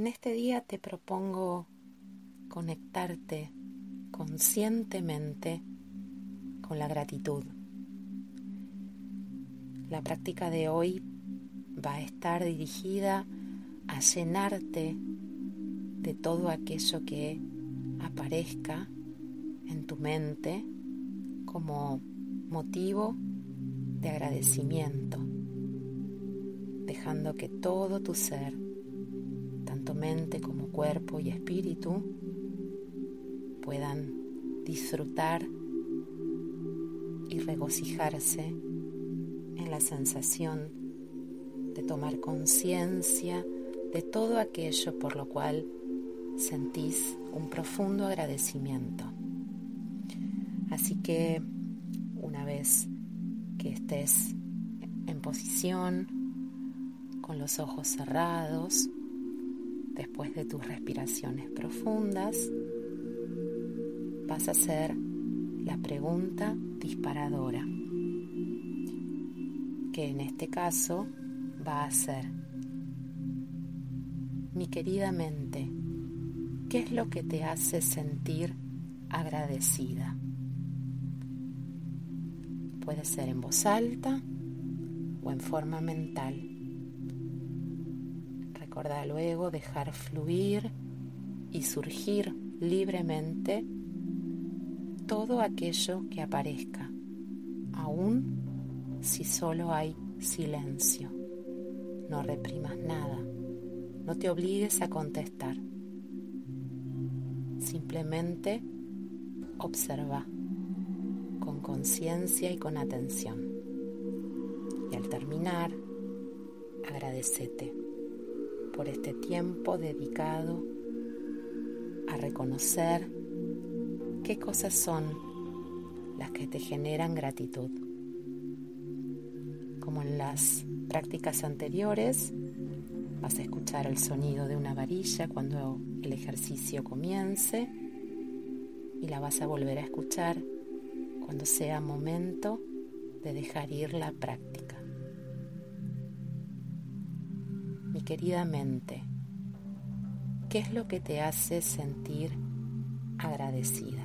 En este día te propongo conectarte conscientemente con la gratitud. La práctica de hoy va a estar dirigida a llenarte de todo aquello que aparezca en tu mente como motivo de agradecimiento, dejando que todo tu ser, tanto mente como cuerpo y espíritu, puedan disfrutar y regocijarse en la sensación de tomar conciencia de todo aquello por lo cual sentís un profundo agradecimiento. Así que una vez que estés en posición, con los ojos cerrados, después de tus respiraciones profundas, vas a hacer la pregunta disparadora, que en este caso va a ser, mi querida mente, ¿qué es lo que te hace sentir agradecida? Puede ser en voz alta o en forma mental. Recuerda luego dejar fluir y surgir libremente todo aquello que aparezca, aun si solo hay silencio. No reprimas nada, no te obligues a contestar. Simplemente observa con conciencia y con atención. Y al terminar, agradecete por este tiempo dedicado a reconocer qué cosas son las que te generan gratitud. Como en las prácticas anteriores, vas a escuchar el sonido de una varilla cuando el ejercicio comience y la vas a volver a escuchar cuando sea momento de dejar ir la práctica. Querida mente, ¿qué es lo que te hace sentir agradecida?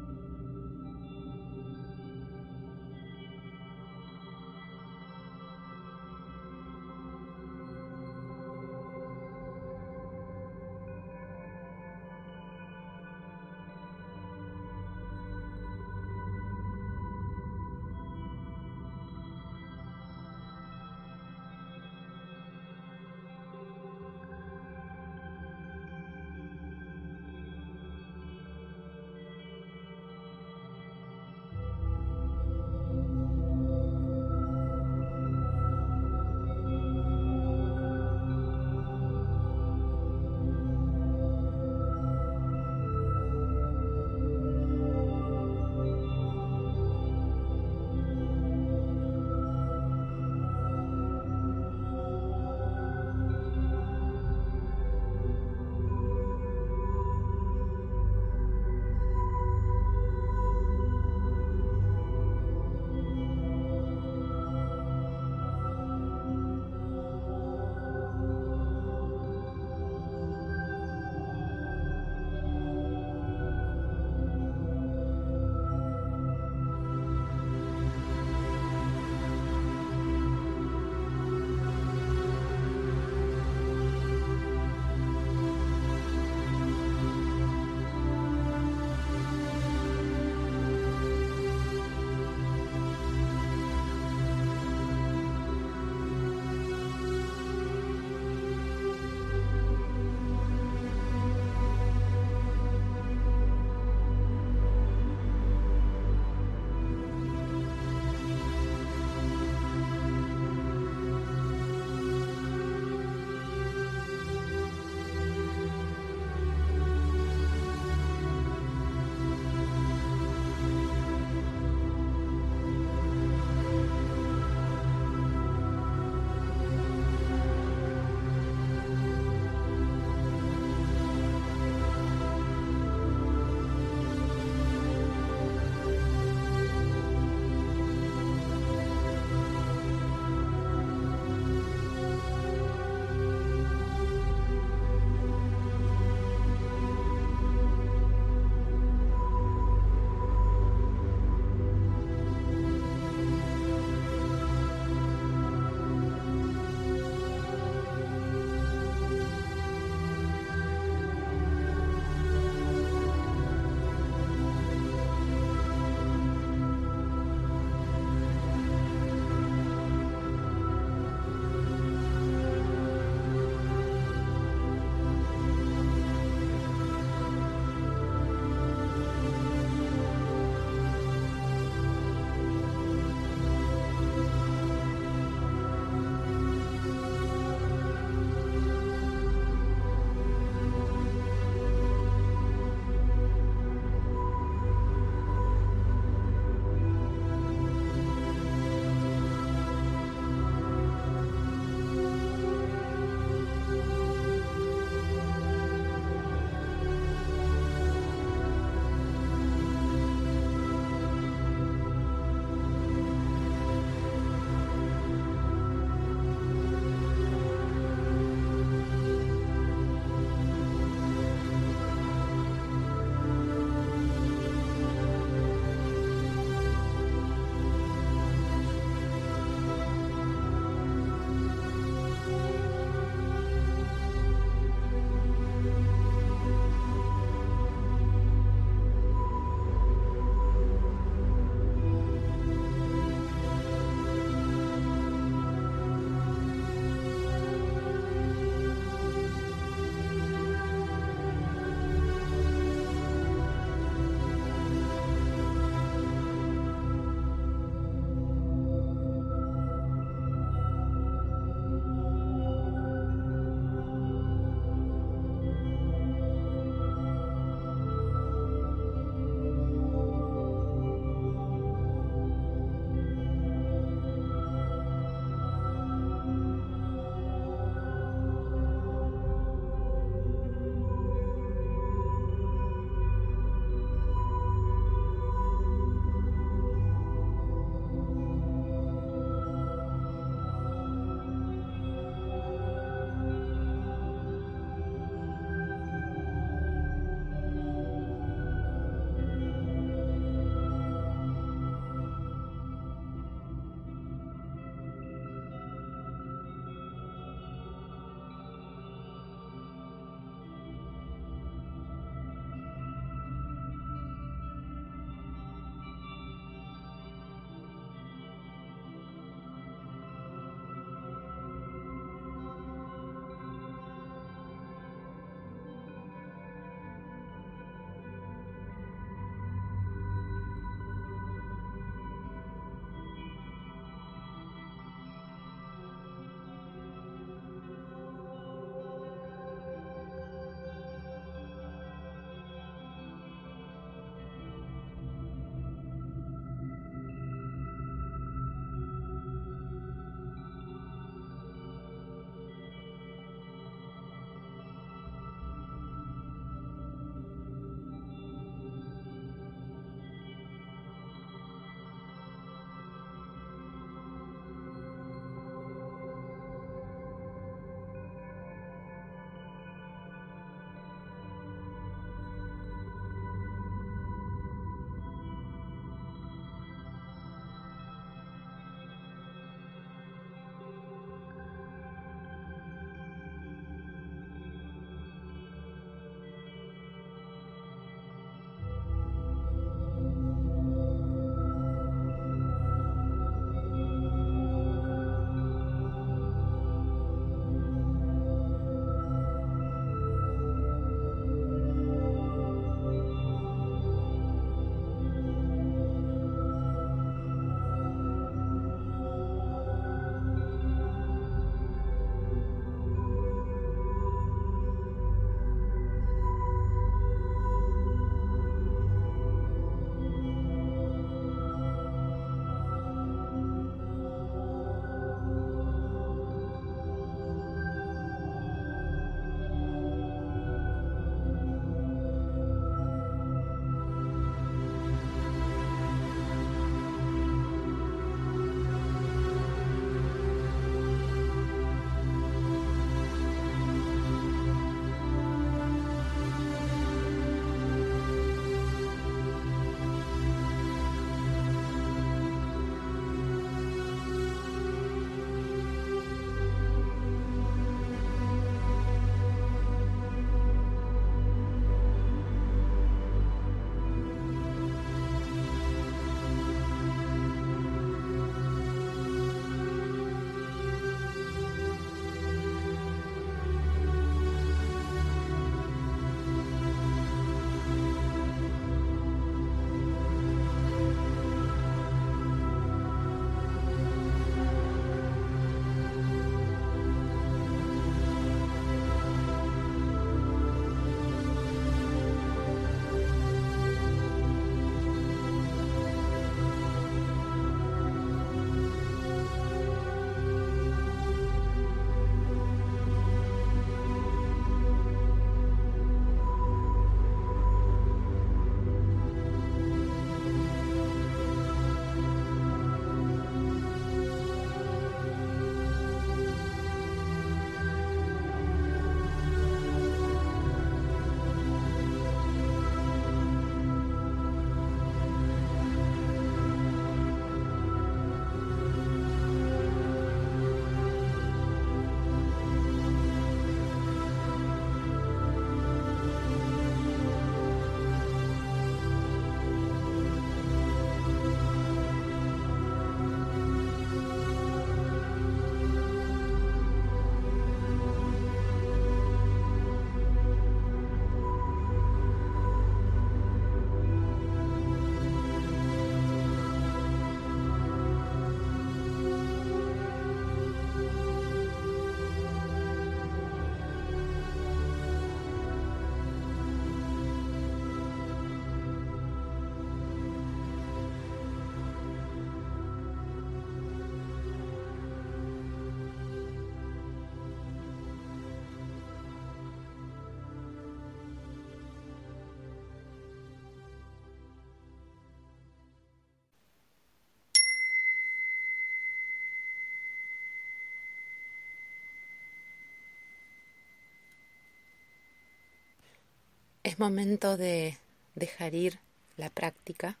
Es momento de dejar ir la práctica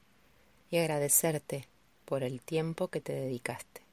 y agradecerte por el tiempo que te dedicaste.